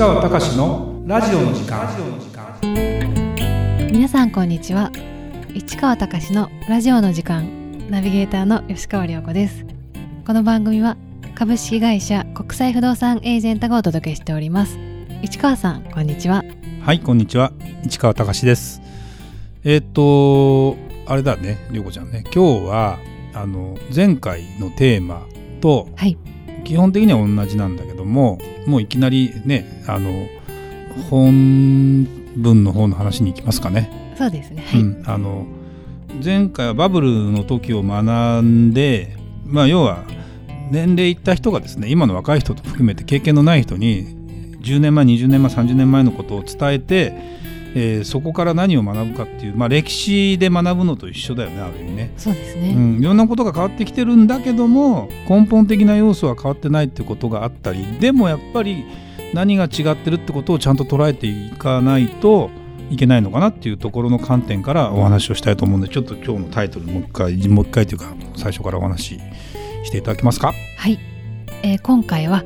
川隆のラジオの時間。皆さんこんにちは。市川隆のラジオの時間。ナビゲーターの吉川良子です。この番組は株式会社国際不動産エージェントがお届けしております。市川さんこんにちは。はいこんにちは。市川隆です。えっ、とあれだね良子ちゃんね。今日はあの前回のテーマと、はい基本的には同じなんだけどももういきなりねあの本文の方の話に行きますかね。そうですねはい、うん、あの前回はバブルの時を学んで、まあ、要は年齢いった人がですね今の若い人と含めて経験のない人に10年前20年前30年前のことを伝えて、えーそこから何を学ぶかっていう、まあ、歴史で学ぶのと一緒だよねある意味ね。そうですね、うん、いろんなことが変わってきてるんだけども根本的な要素は変わってないってことがあったりでもやっぱり何が違ってるってことをちゃんと捉えていかないといけないのかなっていうところの観点からお話をしたいと思うんでちょっと今日のタイトルもう一回もう一回というか最初からお話ししていただけますか？はい、えー今回は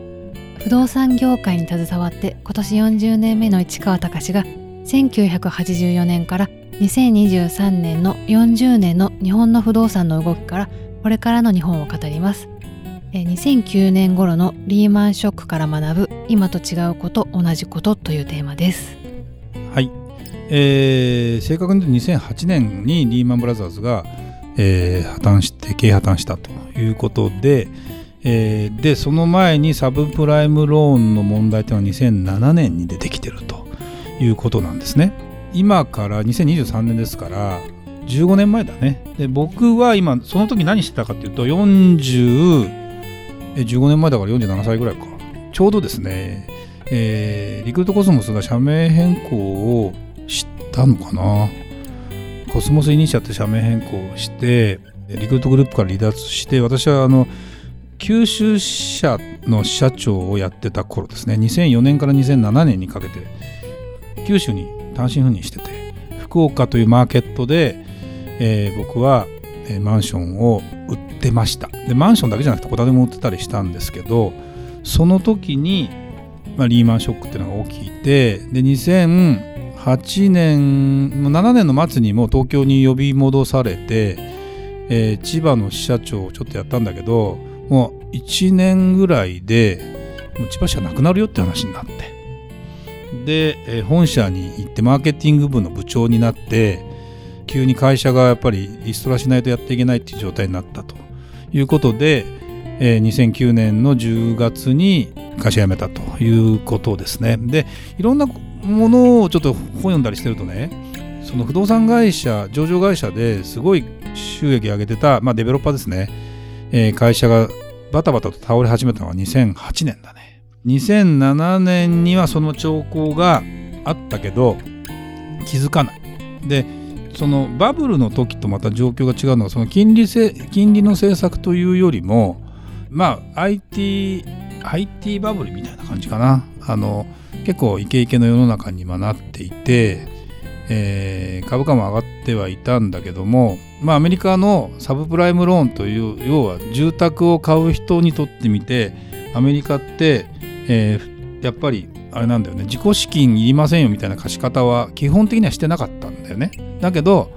不動産業界に携わって今年40年目の市川隆が1984年から2023年の40年の日本の不動産の動きからこれからの日本を語ります。えー2009年頃のリーマンショックから学ぶ今と違うこと同じことというテーマです。はい、えー正確に言うと2008年にリーマンブラザーズが、えー破綻して経営破綻したということで、えーでその前にサブプライムローンの問題というのは2007年に出てきてるということなんですね。今から2023年ですから15年前だね。で僕は今その時何してたかっていうと4015年前だから47歳ぐらいかちょうどですねえーリクルートコスモスが社名変更をしたのかなコスモスイニシアって社名変更をしてリクルートグループから離脱して私はあの九州社の社長をやってた頃ですね2004年から2007年にかけて九州に単身赴任してて福岡というマーケットで、えー僕は、えーマンションを売ってました。でマンションだけじゃなくて戸建ても売ってたりしたんですけどその時にまあ、リーマンショックっていうのが起きてで2008年7年の末にも東京に呼び戻されて、えー千葉の支社長をちょっとやったんだけどもう1年ぐらいで千葉市はなくなるよって話になって。で、え本社に行ってマーケティング部の部長になって急に会社がやっぱりリストラしないとやっていけないっていう状態になったということで、えー2009年の10月に会社辞めたということですね。でいろんなものをちょっと本読んだりしてるとねその不動産会社上場会社ですごい収益上げてた、まあ、デベロッパーですね、えー会社がバタバタと倒れ始めたのが2008年だね。2007年にはその兆候があったけど気づかない。でそのバブルの時とまた状況が違うのはその金利せ金利の政策というよりもまあ IT, IT バブルみたいな感じかなあの結構イケイケの世の中に今なっていて、えー株価も上がってはいたんだけどもまあアメリカのサブプライムローンという要は住宅を買う人にとってみてアメリカって、えーやっぱりあれなんだよね。自己資金いりませんよみたいな貸し方は基本的にはしてなかったんだよね。だけど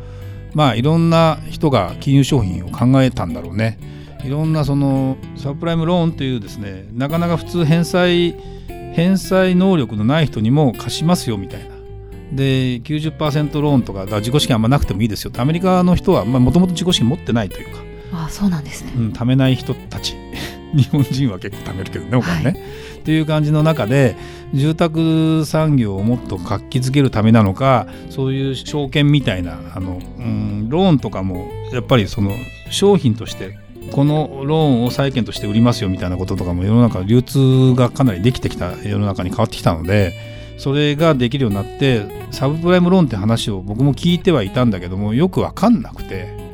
まあいろんな人が金融商品を考えたんだろうね。いろんなそのサブプライムローンというですねなかなか普通返済返済能力のない人にも貸しますよみたいな。で90%ローンとか自己資金あんまなくてもいいですよって。アメリカの人はもともと自己資金持ってないというか、ああそうなんですね。うん、貯めない人たち日本人は結構貯めるけどねお金ね、っていう感じの中で住宅産業をもっと活気づけるためなのかそういう証券みたいなあの、うん、ローンとかもやっぱりその商品としてこのローンを債券として売りますよみたいなこととかも世の中流通がかなりできてきた世の中に変わってきたのでそれができるようになってサブプライムローンって話を僕も聞いてはいたんだけどもよく分かんなくて。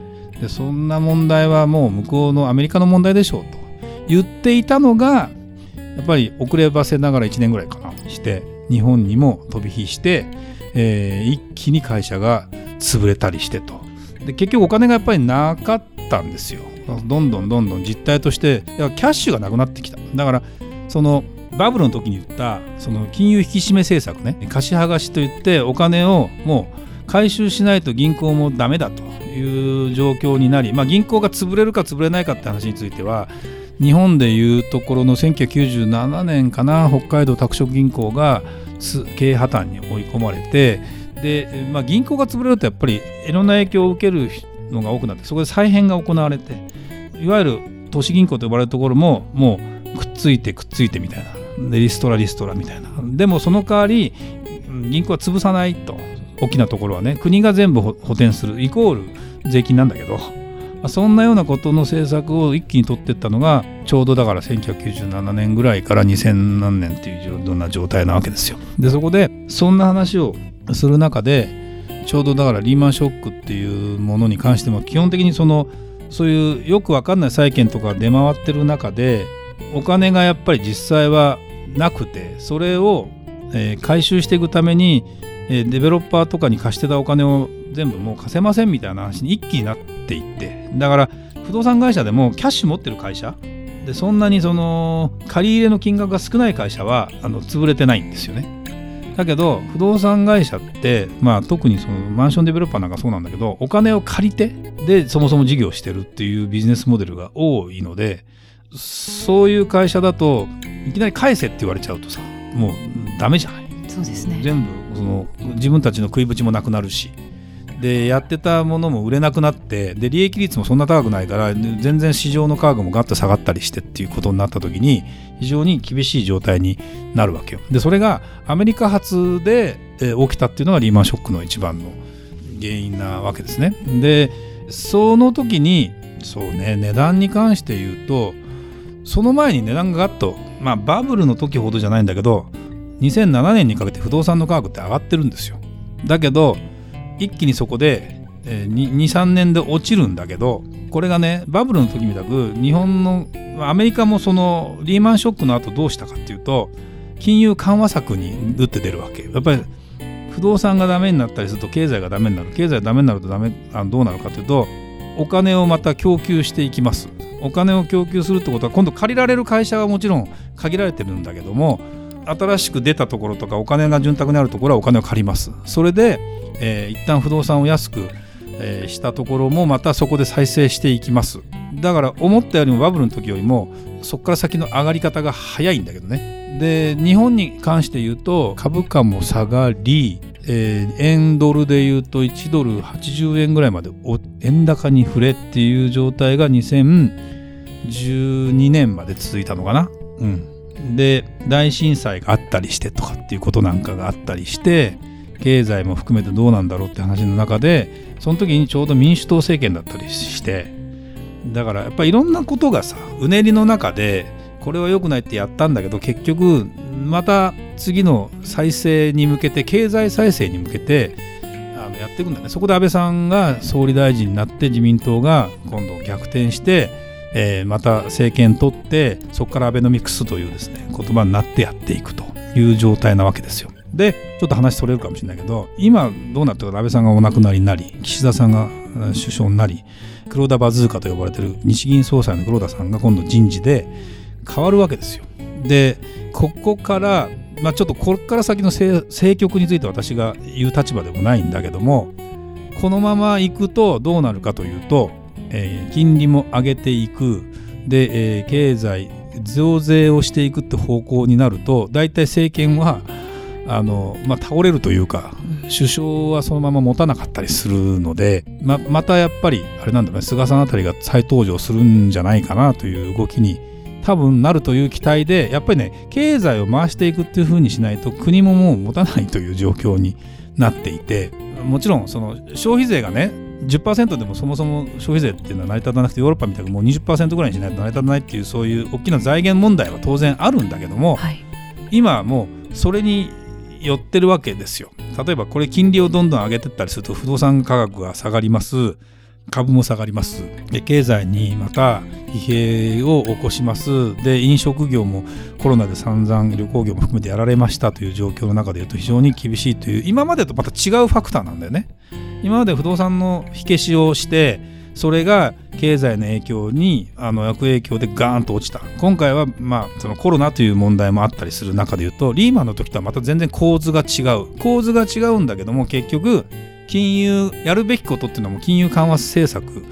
でそんな問題はもう向こうのアメリカの問題でしょうと言っていたのがやっぱり遅ればせながら1年ぐらいかなして日本にも飛び火して、えー一気に会社が潰れたりしてと。で結局お金がやっぱりなかったんですよ。どんどんどんどん実態としてキャッシュがなくなってきた。だからそのバブルの時に言ったその金融引き締め政策ね貸し剥がしといってお金をもう回収しないと銀行もダメだという状況になり、まあ、銀行が潰れるか潰れないかって話については日本でいうところの1997年かな北海道拓殖銀行が経営破綻に追い込まれてで、まあ、銀行が潰れるとやっぱりいろんな影響を受けるのが多くなってそこで再編が行われていわゆる都市銀行と呼ばれるところももうくっついてくっついてみたいなでリストラリストラみたいな。でもその代わり銀行は潰さないと大きなところはね国が全部補填するイコール税金なんだけどそんなようなことの政策を一気に取っていったのがちょうどだから1997年ぐらいから2000何年っていうような状態なわけですよ。でそこでそんな話をする中でちょうどだからリーマンショックっていうものに関しても基本的にそのそういうよくわかんない債券とか出回ってる中でお金がやっぱり実際はなくてそれを、えー、回収していくために、えー、デベロッパーとかに貸してたお金を全部もう貸せませんみたいな話に一気になっていって。だから不動産会社でもキャッシュ持ってる会社。でそんなにその借り入れの金額が少ない会社はあの潰れてないんですよね。だけど不動産会社って、まあ、特にそのマンションデベロッパーなんかそうなんだけどお金を借りてでそもそも事業してるっていうビジネスモデルが多いのでそういう会社だといきなり返せって言われちゃうとさもうダメじゃない？そうですね。全部その自分たちの食いぶちもなくなるしでやってたものも売れなくなってで利益率もそんな高くないから全然市場の価格もガッと下がったりしてっていうことになった時に非常に厳しい状態になるわけよ。でそれがアメリカ発で起きたっていうのがリーマンショックの一番の原因なわけですね。でその時にそうね値段に関して言うとその前に値段がガッとまあバブルの時ほどじゃないんだけど2007年にかけて不動産の価格って上がってるんですよ。だけど一気にそこで、23年で落ちるんだけどこれがねバブルの時みたく日本のアメリカもそのリーマンショックの後どうしたかっていうと金融緩和策に打って出るわけ。やっぱり不動産がダメになったりすると経済がダメになる。経済がダメになるとダメあどうなるかというとお金をまた供給していきます。お金を供給するってことは今度借りられる会社はもちろん限られてるんだけども新しく出たところとかお金が潤沢にあるところはお金を借ります。それでえー、一旦不動産を安く、えー、したところもまたそこで再生していきます。だから思ったよりもバブルの時よりもそこから先の上がり方が早いんだけどね。で日本に関して言うと株価も下がり、えー、円ドルで言うと1ドル80円ぐらいまで円高に触れっていう状態が2012年まで続いたのかな。うん。で大震災があったりしてとかっていうことなんかがあったりして経済も含めてどうなんだろうって話の中でその時にちょうど民主党政権だったりしてだからやっぱりいろんなことがさうねりの中でこれは良くないってやったんだけど結局また次の再生に向けて経済再生に向けてあのやっていくんだね。そこで安倍さんが総理大臣になって自民党が今度逆転して、えー、また政権取ってそこからアベノミクスというですね言葉になってやっていくという状態なわけですよ。でちょっと話それるかもしれないけど今どうなってるか安倍さんがお亡くなりになり岸田さんが首相になり黒田バズーカと呼ばれてる日銀総裁の黒田さんが今度人事で変わるわけですよ。でここからまあ、ちょっとここから先の政局について私が言う立場でもないんだけどもこのままいくとどうなるかというと、えー、金利も上げていく。で、えー、経済増税をしていくって方向になると大体政権はあの、まあ、倒れるというか首相はそのまま持たなかったりするのでままたやっぱりあれなんだろうね菅さんあたりが再登場するんじゃないかなという動きに多分なるという期待でやっぱりね経済を回していくっていうふうにしないと国ももう持たないという状況になっていてもちろんその消費税がね10%でもそもそも消費税っていうのは成り立たなくてヨーロッパみたいにもう20%ぐらいにしないと成り立たないっていうそういう大きな財源問題は当然あるんだけども、はい、今もうそれに寄ってるわけですよ。例えばこれ金利をどんどん上げてったりすると不動産価格が下がります。株も下がります。で、経済にまた疲弊を起こします。で、飲食業もコロナで散々旅行業も含めてやられましたという状況の中で言うと非常に厳しいという、今までとまた違うファクターなんだよね。今まで不動産の火消しをして、それが経済の影響にあの悪影響でガーンと落ちた。今回は、まあ、そのコロナという問題もあったりする中で言うとリーマンの時とはまた全然構図が違う。構図が違うんだけども結局金融やるべきことっていうのも金融緩和政策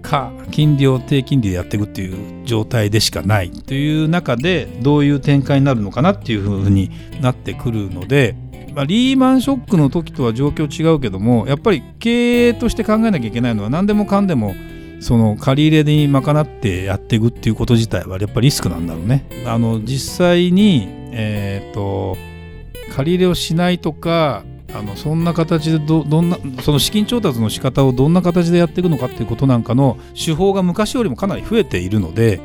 か金利を低金利でやっていくっていう状態でしかないという中でどういう展開になるのかなっていうふうになってくるのでまあ、リーマンショックの時とは状況違うけどもやっぱり経営として考えなきゃいけないのは何でもかんでもその借り入れに賄ってやっていくっていうこと自体はやっぱりリスクなんだろうね。あの実際に、えーと、借り入れをしないとかあのそんな形でどどんなその資金調達の仕方をどんな形でやっていくのかっていうことなんかの手法が昔よりもかなり増えているので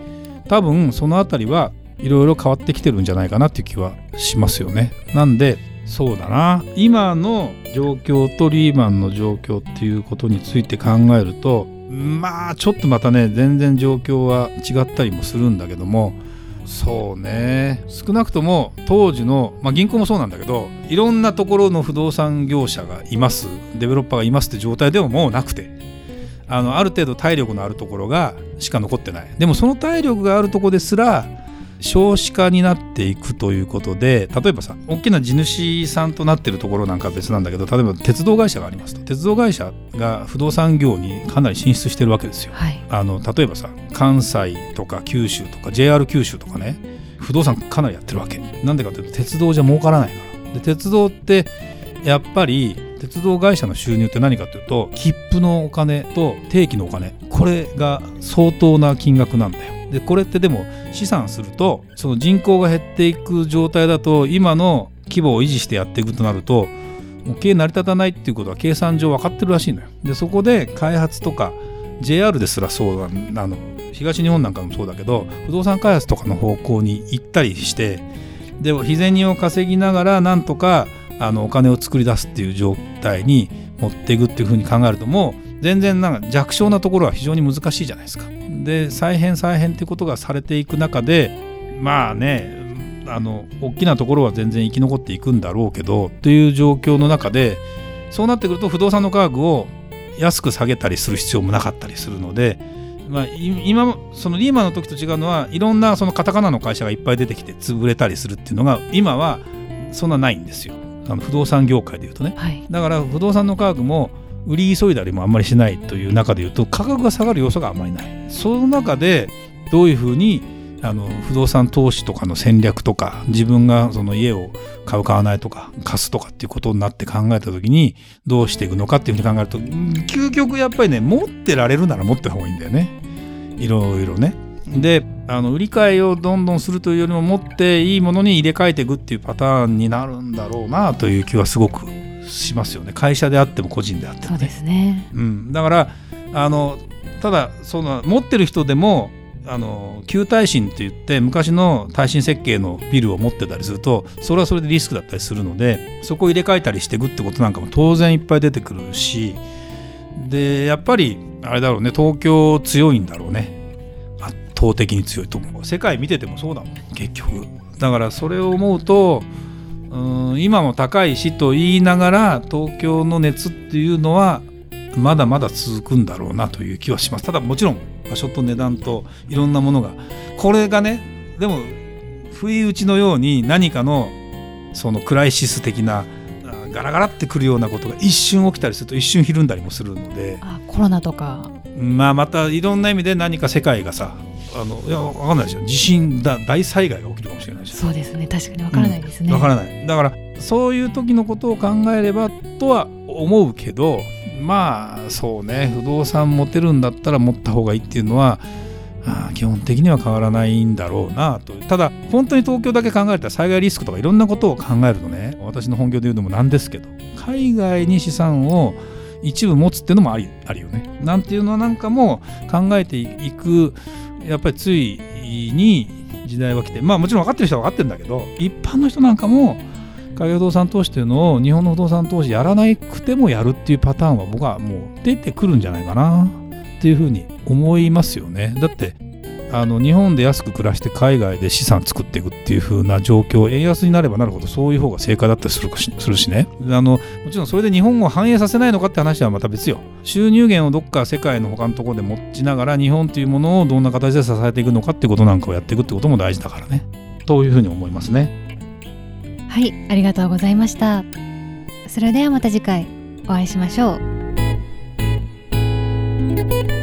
多分その辺りはいろいろ変わってきてるんじゃないかなっていう気はしますよね。なんでそうだな。今の状況とリーマンの状況っていうことについて考えるとまあちょっとまたね全然状況は違ったりもするんだけどもそうね。少なくとも当時の、まあ、銀行もそうなんだけどいろんなところの不動産業者がいます。デベロッパーがいますって状態でももうなくてあのある程度体力のあるところがしか残ってない。でもその体力があるとこですら少子化になっていくということで例えばさ大きな地主さんとなってるところなんか別なんだけど例えば鉄道会社がありますと鉄道会社が不動産業にかなり進出してるわけですよ。はい、あの例えばさ関西とか九州とか JR 九州とかね不動産かなりやってるわけ。なんでかというと鉄道じゃ儲からないから。で鉄道ってやっぱり鉄道会社の収入って何かというと切符のお金と定期のお金これが相当な金額なんだよ。でこれってでも試算するとその人口が減っていく状態だと今の規模を維持してやっていくとなるともう経営成り立たないっていうことは計算上分かってるらしいのよ。でそこで開発とか JR ですらそうあの東日本なんかもそうだけど不動産開発とかの方向に行ったりしてでも日銭を稼ぎながらなんとかあのお金を作り出すっていう状態に持っていくっていうふうに考えるともう全然なんか弱小なところは非常に難しいじゃないですか。で再編再編ってことがされていく中でまあねあの大きなところは全然生き残っていくんだろうけどという状況の中でそうなってくると不動産の価格を安く下げたりする必要もなかったりするので、まあ、今そのリーマンの時と違うのはいろんなそのカタカナの会社がいっぱい出てきて潰れたりするっていうのが今はそんなないんですよ。あの不動産業界でいうとね、はい、だから不動産の価格も売り急いだりもあんまりしないという中でいうと価格が下がる要素があんまりないその中でどういうふうにあの不動産投資とかの戦略とか自分がその家を買う買わないとか貸すとかっていうことになって考えた時にどうしていくのかっていうふうに考えると究極やっぱりね持ってられるなら持った方がいいんだよねいろいろね。であの売り買いをどんどんするというよりも持っていいものに入れ替えていくっていうパターンになるんだろうなという気はすごくしますよね。会社であっても個人であっても、ね、そうですね、うん、だからあのただその持ってる人でもあの旧耐震って言って昔の耐震設計のビルを持ってたりするとそれはそれでリスクだったりするのでそこを入れ替えたりしていくってことなんかも当然いっぱい出てくるしでやっぱりあれだろうね東京強いんだろうね。圧倒的に強いと思う。世界見ててもそうだもん結局。だからそれを思うとうん今も高いしと言いながら東京の熱っていうのはまだまだ続くんだろうなという気はします。ただもちろん場所と値段といろんなものが。これがねでも不意打ちのように何かのそのクライシス的なガラガラってくるようなことが一瞬起きたりすると一瞬ひるんだりもするので。あコロナとか。まあまたいろんな意味で何か世界がさあのいや分かんないですよ。地震だ大災害が起きるかもしれないしそうですね。確かに分からないですね、うん、分からない。だからそういう時のことを考えればとは思うけどまあそうね。不動産持てるんだったら持った方がいいっていうのは基本的には変わらないんだろうなと。ただ本当に東京だけ考えたら災害リスクとかいろんなことを考えるとね私の本業で言うのもなんですけど海外に資産を一部持つっていうのもありあるよね。なんていうのはなんかも考えていくやっぱりついに時代は来てまあもちろん分かってる人は分かってるんだけど一般の人なんかも海外不動産投資っていうのを日本の不動産投資やらなくてもやるっていうパターンは僕はもう出てくるんじゃないかなっていうふうに思いますよね。だってあの日本で安く暮らして海外で資産作っていくっていう風な状況円安になればなるほどそういう方が正解だったりするしするしね。あのもちろんそれで日本を反映させないのかって話はまた別よ。収入源をどっか世界の他のところで持ちながら日本というものをどんな形で支えていくのかってことなんかをやっていくってことも大事だからね。というふうに思いますね。はいありがとうございました。それではまた次回お会いしましょう。